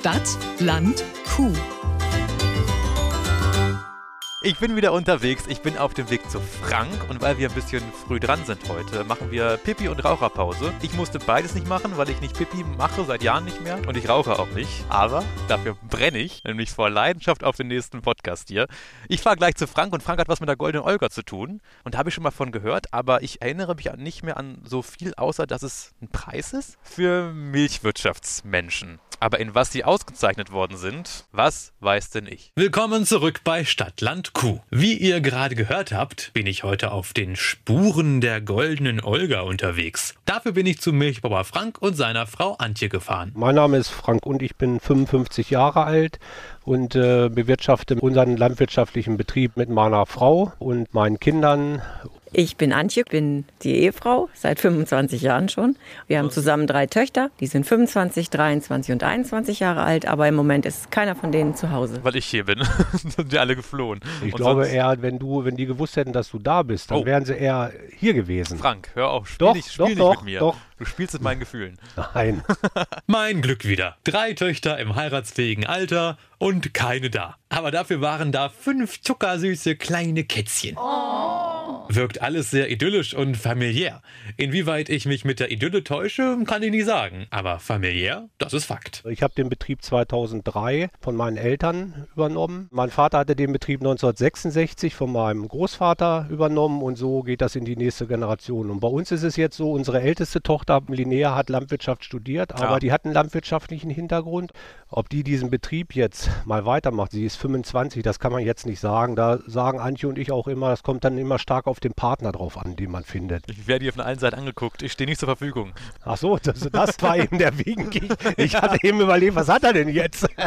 Stadt, Land, Kuh. Ich bin wieder unterwegs. Ich bin auf dem Weg zu Frank und weil wir ein bisschen früh dran sind heute, machen wir Pipi und Raucherpause. Ich musste beides nicht machen, weil ich nicht Pipi mache, seit Jahren nicht mehr und ich rauche auch nicht. Aber dafür brenne ich, nämlich vor Leidenschaft auf den nächsten Podcast hier. Ich fahre gleich zu Frank und Frank hat was mit der Goldenen Olga zu tun und habe ich schon mal von gehört, aber ich erinnere mich nicht mehr an so viel, außer dass es ein Preis ist für Milchwirtschaftsmenschen. Aber in was sie ausgezeichnet worden sind, was weiß denn ich? Willkommen zurück bei Stadtland Kuh. Wie ihr gerade gehört habt, bin ich heute auf den Spuren der goldenen Olga unterwegs. Dafür bin ich zu Milchbauer Frank und seiner Frau Antje gefahren. Mein Name ist Frank und ich bin 55 Jahre alt und äh, bewirtschafte unseren landwirtschaftlichen Betrieb mit meiner Frau und meinen Kindern ich bin Antje, bin die Ehefrau seit 25 Jahren schon. Wir haben zusammen drei Töchter, die sind 25, 23 und 21 Jahre alt, aber im Moment ist keiner von denen zu Hause. Weil ich hier bin. sind die alle geflohen. Ich und glaube eher, wenn du, wenn die gewusst hätten, dass du da bist, dann oh. wären sie eher hier gewesen. Frank, hör auf, spiel, doch, nicht, spiel doch, nicht doch, mit mir. Doch. Du spielst mit meinen Gefühlen. Nein. mein Glück wieder. Drei Töchter im heiratsfähigen Alter und keine da. Aber dafür waren da fünf zuckersüße kleine Kätzchen. Oh wirkt alles sehr idyllisch und familiär. Inwieweit ich mich mit der Idylle täusche, kann ich nie sagen. Aber familiär, das ist Fakt. Ich habe den Betrieb 2003 von meinen Eltern übernommen. Mein Vater hatte den Betrieb 1966 von meinem Großvater übernommen und so geht das in die nächste Generation. Und bei uns ist es jetzt so, unsere älteste Tochter Linnea hat Landwirtschaft studiert, aber ja. die hat einen landwirtschaftlichen Hintergrund. Ob die diesen Betrieb jetzt mal weitermacht, sie ist 25, das kann man jetzt nicht sagen. Da sagen Antje und ich auch immer, das kommt dann immer stark auf den Partner drauf an, den man findet. Ich werde hier von allen Seiten angeguckt. Ich stehe nicht zur Verfügung. Ach so, das, das war eben der Wegen. Ich, ich hatte eben überlegt, was hat er denn jetzt?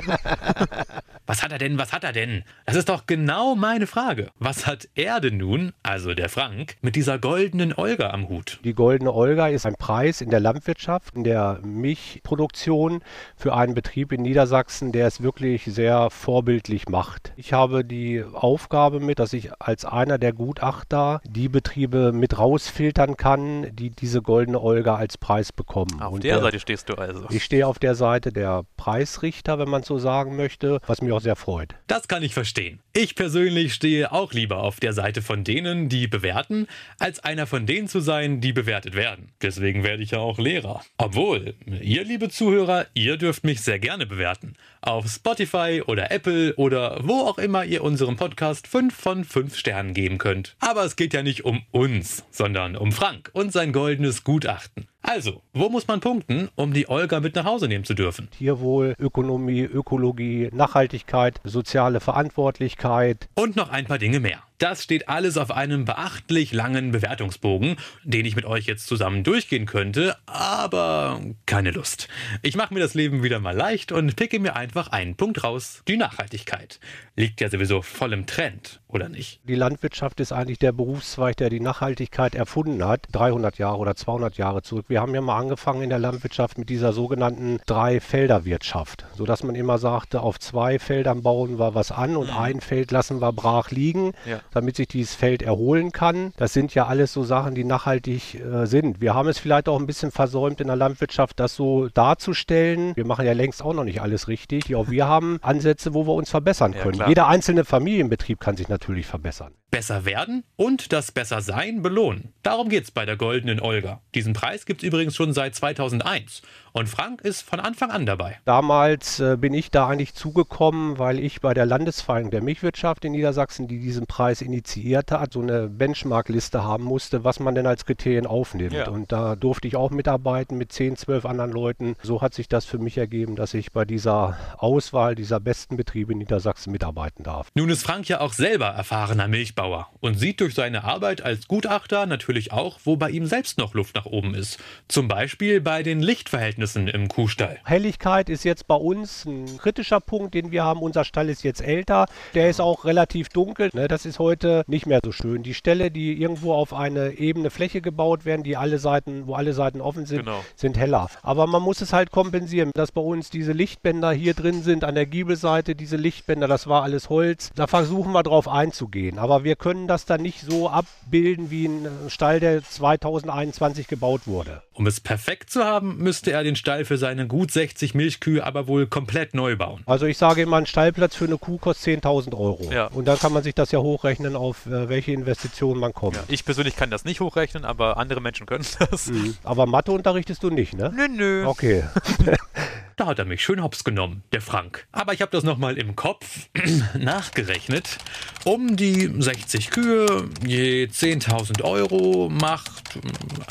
Was hat er denn? Was hat er denn? Das ist doch genau meine Frage. Was hat er denn nun, also der Frank, mit dieser goldenen Olga am Hut? Die goldene Olga ist ein Preis in der Landwirtschaft, in der Milchproduktion für einen Betrieb in Niedersachsen, der es wirklich sehr vorbildlich macht. Ich habe die Aufgabe mit, dass ich als einer der Gutachter die Betriebe mit rausfiltern kann, die diese goldene Olga als Preis bekommen. Auf Und der, der Seite stehst du also. Ich stehe auf der Seite der Preisrichter, wenn man so sagen möchte, was mir auch sehr freut. Das kann ich verstehen. Ich persönlich stehe auch lieber auf der Seite von denen, die bewerten, als einer von denen zu sein, die bewertet werden. Deswegen werde ich ja auch Lehrer. Obwohl, ihr liebe Zuhörer, ihr dürft mich sehr gerne bewerten. Auf Spotify oder Apple oder wo auch immer ihr unserem Podcast 5 von 5 Sternen geben könnt. Aber es geht ja nicht um uns, sondern um Frank und sein goldenes Gutachten. Also, wo muss man punkten, um die Olga mit nach Hause nehmen zu dürfen? Tierwohl, Ökonomie, Ökologie, Nachhaltigkeit, soziale Verantwortlichkeit. Und noch ein paar Dinge mehr. Das steht alles auf einem beachtlich langen Bewertungsbogen, den ich mit euch jetzt zusammen durchgehen könnte, aber keine Lust. Ich mache mir das Leben wieder mal leicht und picke mir einfach einen Punkt raus. Die Nachhaltigkeit. Liegt ja sowieso voll im Trend, oder nicht? Die Landwirtschaft ist eigentlich der Berufszweig, der die Nachhaltigkeit erfunden hat, 300 Jahre oder 200 Jahre zurück. Wir haben ja mal angefangen in der Landwirtschaft mit dieser sogenannten Drei-Felder-Wirtschaft, sodass man immer sagte, auf zwei Feldern bauen wir was an und mhm. ein Feld lassen wir brach liegen. Ja damit sich dieses Feld erholen kann. Das sind ja alles so Sachen, die nachhaltig äh, sind. Wir haben es vielleicht auch ein bisschen versäumt in der Landwirtschaft, das so darzustellen. Wir machen ja längst auch noch nicht alles richtig. Auch wir haben Ansätze, wo wir uns verbessern können. Ja, Jeder einzelne Familienbetrieb kann sich natürlich verbessern. Besser werden und das Bessersein belohnen. Darum geht es bei der Goldenen Olga. Diesen Preis gibt es übrigens schon seit 2001 und Frank ist von Anfang an dabei. Damals äh, bin ich da eigentlich zugekommen, weil ich bei der Landesvereinigung der Milchwirtschaft in Niedersachsen, die diesen Preis initiiert hat, so eine Benchmark-Liste haben musste, was man denn als Kriterien aufnimmt. Ja. Und da durfte ich auch mitarbeiten mit 10, 12 anderen Leuten. So hat sich das für mich ergeben, dass ich bei dieser Auswahl dieser besten Betriebe in Niedersachsen mitarbeiten darf. Nun ist Frank ja auch selber erfahrener Milchbauer und sieht durch seine Arbeit als Gutachter natürlich auch, wo bei ihm selbst noch Luft nach oben ist. Zum Beispiel bei den Lichtverhältnissen im Kuhstall. Helligkeit ist jetzt bei uns ein kritischer Punkt, den wir haben. Unser Stall ist jetzt älter. Der ist auch relativ dunkel. Ne? Das ist heute heute nicht mehr so schön. Die Ställe, die irgendwo auf eine ebene Fläche gebaut werden, die alle Seiten, wo alle Seiten offen sind, genau. sind heller. Aber man muss es halt kompensieren, dass bei uns diese Lichtbänder hier drin sind an der Giebelseite, diese Lichtbänder, das war alles Holz. Da versuchen wir drauf einzugehen. Aber wir können das dann nicht so abbilden wie ein Stall, der 2021 gebaut wurde. Um es perfekt zu haben, müsste er den Stall für seine gut 60 Milchkühe aber wohl komplett neu bauen. Also ich sage immer, ein Stallplatz für eine Kuh kostet 10.000 Euro. Ja. Und dann kann man sich das ja hochrechnen, auf äh, welche Investitionen man kommt. Ja. Ich persönlich kann das nicht hochrechnen, aber andere Menschen können das. Mhm. Aber Mathe unterrichtest du nicht, ne? Nö, nö. Okay. Da hat er mich schön hops genommen, der Frank. Aber ich habe das nochmal im Kopf nachgerechnet. Um die 60 Kühe, je 10.000 Euro, macht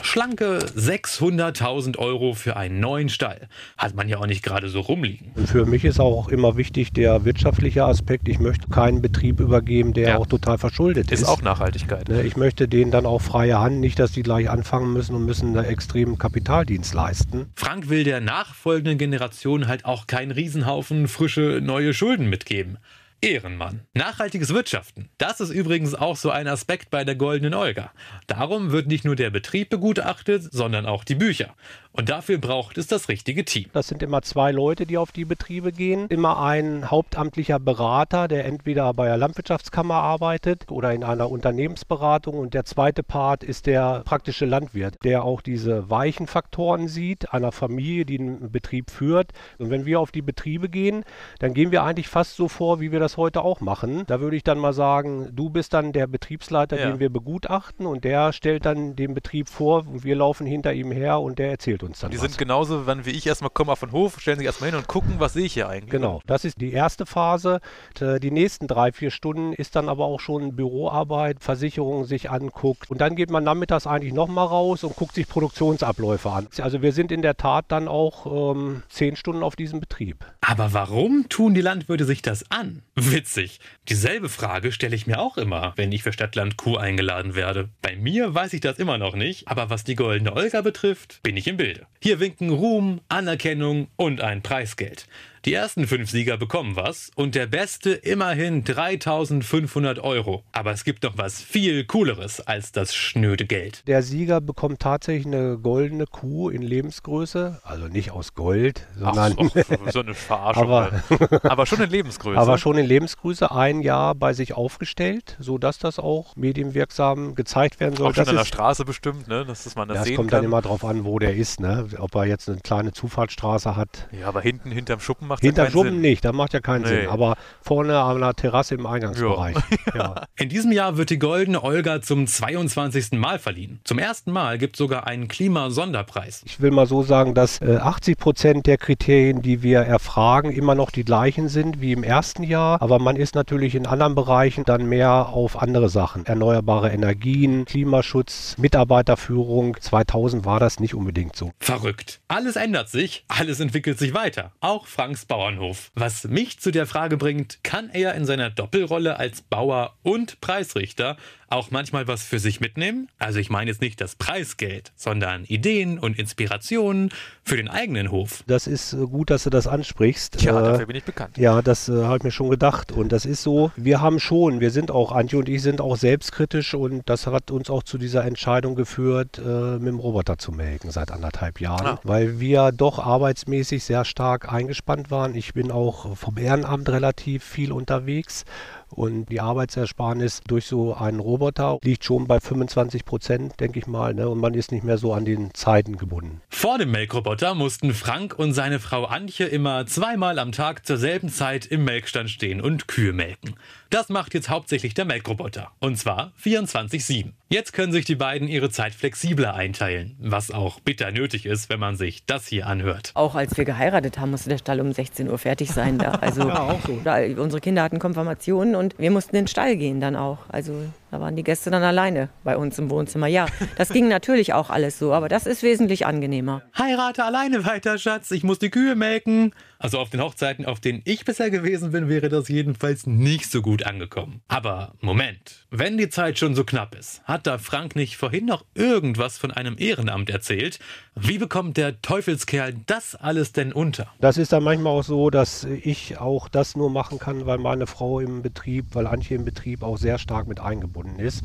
schlanke 600.000 Euro für einen neuen Stall. Hat man ja auch nicht gerade so rumliegen. Für mich ist auch immer wichtig der wirtschaftliche Aspekt. Ich möchte keinen Betrieb übergeben, der Ja. auch total verschuldet ist. Ist auch Nachhaltigkeit. Ne, Ich möchte denen dann auch freie Hand, nicht, dass die gleich anfangen müssen und müssen einen extremen Kapitaldienst leisten. Frank will der nachfolgenden Generation halt auch keinen Riesenhaufen frische neue Schulden mitgeben. Ehrenmann. Nachhaltiges Wirtschaften. Das ist übrigens auch so ein Aspekt bei der Goldenen Olga. Darum wird nicht nur der Betrieb begutachtet, sondern auch die Bücher. Und dafür braucht es das richtige Team. Das sind immer zwei Leute, die auf die Betriebe gehen. Immer ein hauptamtlicher Berater, der entweder bei der Landwirtschaftskammer arbeitet oder in einer Unternehmensberatung. Und der zweite Part ist der praktische Landwirt, der auch diese weichen Faktoren sieht, einer Familie, die einen Betrieb führt. Und wenn wir auf die Betriebe gehen, dann gehen wir eigentlich fast so vor, wie wir das heute auch machen. Da würde ich dann mal sagen, du bist dann der Betriebsleiter, Ja. den wir begutachten und der stellt dann den Betrieb vor und wir laufen hinter ihm her und der erzählt uns dann Die was. sind genauso, wenn wie ich erstmal kommen auf den Hof, stellen sich erstmal hin und gucken, was sehe ich hier eigentlich. Genau, das ist die erste Phase. Die nächsten drei, vier Stunden ist dann aber auch schon Büroarbeit, Versicherung sich anguckt. Und dann geht man nachmittags eigentlich nochmal raus und guckt sich Produktionsabläufe an. Also wir sind in der Tat dann auch ähm, zehn Stunden auf diesem Betrieb. Aber warum tun die Landwirte sich das an? Witzig. Dieselbe Frage stelle ich mir auch immer, wenn ich für Stadtland Kuh eingeladen werde. Bei mir weiß ich das immer noch nicht, aber was die goldene Olga betrifft, bin ich im Bilde. Hier winken Ruhm, Anerkennung und ein Preisgeld. Die ersten fünf Sieger bekommen was und der Beste immerhin 3500 Euro. Aber es gibt noch was viel Cooleres als das schnöde Geld. Der Sieger bekommt tatsächlich eine goldene Kuh in Lebensgröße, also nicht aus Gold, Ach, sondern so, so eine Verarschung. Aber- halt. aber schon in Lebensgröße. aber schon in Lebensgröße ein Jahr bei sich aufgestellt, sodass das auch medienwirksam gezeigt werden soll. auch schon Das an der Straße bestimmt, ne? dass das man das Ja, es sehen kommt kann. dann immer drauf an, wo der ist, ne? Ob er jetzt eine kleine Zufahrtsstraße hat. ja, aber hinten, hinterm Schuppen macht Hinterm ja keinen Schuppen Sinn. nicht, das macht ja keinen Nee. Sinn. Aber vorne an der Terrasse im Eingangsbereich. Ja. In diesem Jahr wird die Goldene Olga zum 22. Mal verliehen. Zum ersten Mal gibt es sogar einen Klimasonderpreis. Ich will mal so sagen, dass äh, 80 Prozent der Kriterien, die wir erfragen, immer noch die gleichen sind wie im ersten Jahr. Aber man ist natürlich in anderen Bereichen dann mehr auf andere Sachen. Erneuerbare Energien, Klimaschutz, Mitarbeiterführung. 2000 war das nicht unbedingt so. Verrückt. Alles ändert sich, alles entwickelt sich weiter. Auch Franks Bauernhof. Was mich zu der Frage bringt, kann er in seiner Doppelrolle als Bauer und Preisrichter auch manchmal was für sich mitnehmen? Also ich meine jetzt nicht das Preisgeld, sondern Ideen und Inspirationen für den eigenen Hof. Das ist äh, gut, dass du das ansprichst. Tja, Äh, dafür bin ich bekannt. Ja, das äh, habe ich mir schon gedacht. Und das ist so, wir haben schon, wir sind auch, Antje und ich sind auch selbstkritisch und das hat uns auch zu dieser Entscheidung geführt, äh, mit dem Roboter zu melken seit anderthalb Jahren. Ah. Weil wir doch arbeitsmäßig sehr stark eingespannt waren. Ich bin auch vom Ehrenamt relativ viel unterwegs. Und die Arbeitsersparnis durch so einen Roboter liegt schon bei 25 Prozent, denke ich mal. Ne? Und man ist nicht mehr so an den Zeiten gebunden. Vor dem Melkroboter mussten Frank und seine Frau Antje immer zweimal am Tag zur selben Zeit im Melkstand stehen und Kühe melken. Das macht jetzt hauptsächlich der Melkroboter. Und zwar 24-7. Jetzt können sich die beiden ihre Zeit flexibler einteilen, was auch bitter nötig ist, wenn man sich das hier anhört. Auch als wir geheiratet haben, musste der Stall um 16 Uhr fertig sein. Da. Also, Ja, auch so. da, unsere Kinder hatten Konfirmationen und wir mussten in den Stall gehen dann auch. Also da waren die Gäste dann alleine bei uns im Wohnzimmer. Ja, das ging natürlich auch alles so, aber das ist wesentlich angenehmer. Heirate alleine weiter, Schatz. Ich muss die Kühe melken. Also auf den Hochzeiten, auf denen ich bisher gewesen bin, wäre das jedenfalls nicht so gut angekommen. Aber Moment, wenn die Zeit schon so knapp ist, hat da Frank nicht vorhin noch irgendwas von einem Ehrenamt erzählt? Wie bekommt der Teufelskerl das alles denn unter? Das ist dann manchmal auch so, dass ich auch das nur machen kann, weil meine Frau im Betrieb, weil Antje im Betrieb auch sehr stark mit eingebunden ist.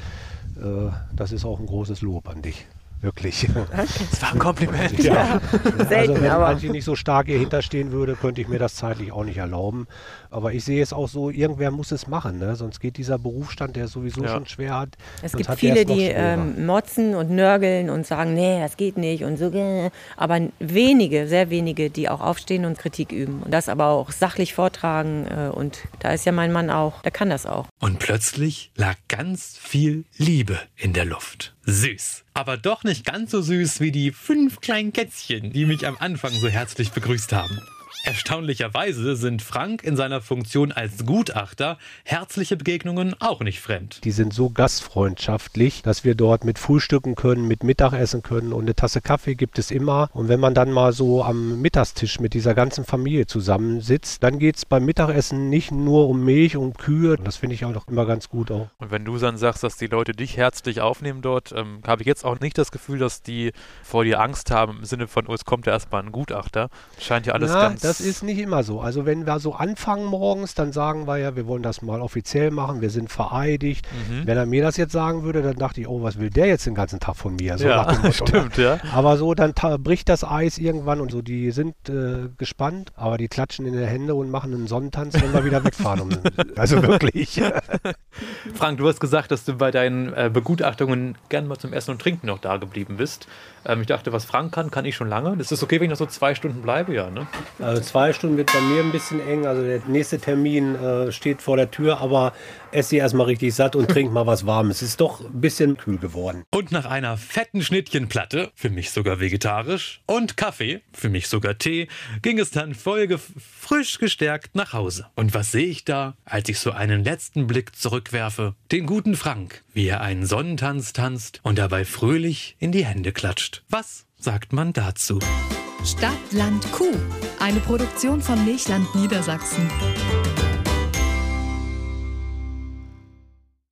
Äh, Das ist auch ein großes Lob an dich. Wirklich. Das war ein Kompliment. Ja. Selten, also wenn aber- Antje nicht so stark hier hinterstehen würde, könnte ich mir das zeitlich auch nicht erlauben. Aber ich sehe es auch so, irgendwer muss es machen, ne? sonst geht dieser Berufsstand, der sowieso Ja. schon schwer hat. Es gibt hat viele, die ähm, motzen und nörgeln und sagen, nee, das geht nicht und so. äh. Aber wenige, sehr wenige, die auch aufstehen und Kritik üben. Und das aber auch sachlich vortragen. Äh, und da ist ja mein Mann auch, der kann das auch. Und plötzlich lag ganz viel Liebe in der Luft. Süß. Aber doch nicht ganz so süß wie die fünf kleinen Kätzchen, die mich am Anfang so herzlich begrüßt haben. Erstaunlicherweise sind Frank in seiner Funktion als Gutachter herzliche Begegnungen auch nicht fremd. Die sind so gastfreundschaftlich, dass wir dort mit frühstücken können, mit Mittagessen können und eine Tasse Kaffee gibt es immer. Und wenn man dann mal so am Mittagstisch mit dieser ganzen Familie zusammensitzt, dann geht es beim Mittagessen nicht nur um Milch, um Kühe. Das finde ich auch noch immer ganz gut auch. Und wenn du dann sagst, dass die Leute dich herzlich aufnehmen dort, ähm, habe ich jetzt auch nicht das Gefühl, dass die vor dir Angst haben im Sinne von, oh, es kommt ja erstmal ein Gutachter. Scheint ja alles Na, ganz. Das ist nicht immer so. Also wenn wir so anfangen morgens, dann sagen wir ja, wir wollen das mal offiziell machen, wir sind vereidigt. Mhm. Wenn er mir das jetzt sagen würde, dann dachte ich, oh, was will der jetzt den ganzen Tag von mir? So ja, Motto, ne? stimmt, ja. Aber so, dann bricht das Eis irgendwann und so. Die sind äh, gespannt, aber die klatschen in die Hände und machen einen Sonnentanz, wenn wir wieder wegfahren. Um, also wirklich. Frank, du hast gesagt, dass du bei deinen äh, Begutachtungen gern mal zum Essen und Trinken noch da geblieben bist. Ähm, ich dachte, was Frank kann, kann ich schon lange. Das ist okay, wenn ich noch so zwei Stunden bleibe, ja, ne? Also zwei Stunden wird bei mir ein bisschen eng. Also der nächste Termin äh, steht vor der Tür, aber esse erstmal richtig satt und trink mal was Warmes. Es ist doch ein bisschen kühl geworden. Und nach einer fetten Schnittchenplatte, für mich sogar vegetarisch, und Kaffee, für mich sogar Tee, ging es dann folge frisch gestärkt nach Hause. Und was sehe ich da, als ich so einen letzten Blick zurückwerfe? Den guten Frank, wie er einen Sonnentanz tanzt und dabei fröhlich in die Hände klatscht. Was sagt man dazu? Stadt, Land, Kuh. Eine Produktion von Milchland Niedersachsen.